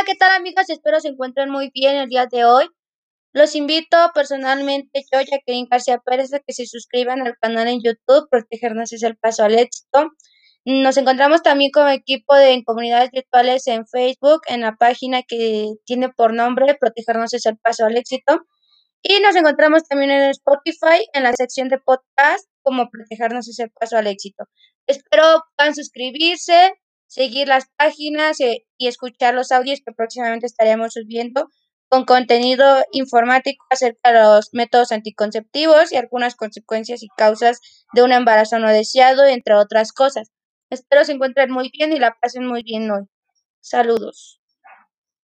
Hola, ¿qué tal amigos? Espero se encuentren muy bien el día de hoy. Los invito personalmente, yo, Jacqueline García Pérez, a que se suscriban al canal en YouTube, Protegernos es el paso al éxito. Nos encontramos también como equipo de comunidades virtuales en Facebook, en la página que tiene por nombre Protegernos es el paso al éxito. Y nos encontramos también en Spotify, en la sección de podcast, como Protegernos es el paso al éxito. Espero puedan suscribirse, seguir las páginas eh, y escuchar los audios que próximamente estaremos subiendo con contenido informático acerca de los métodos anticonceptivos y algunas consecuencias y causas de un embarazo no deseado, entre otras cosas. Espero se encuentren muy bien y la pasen muy bien hoy. Saludos.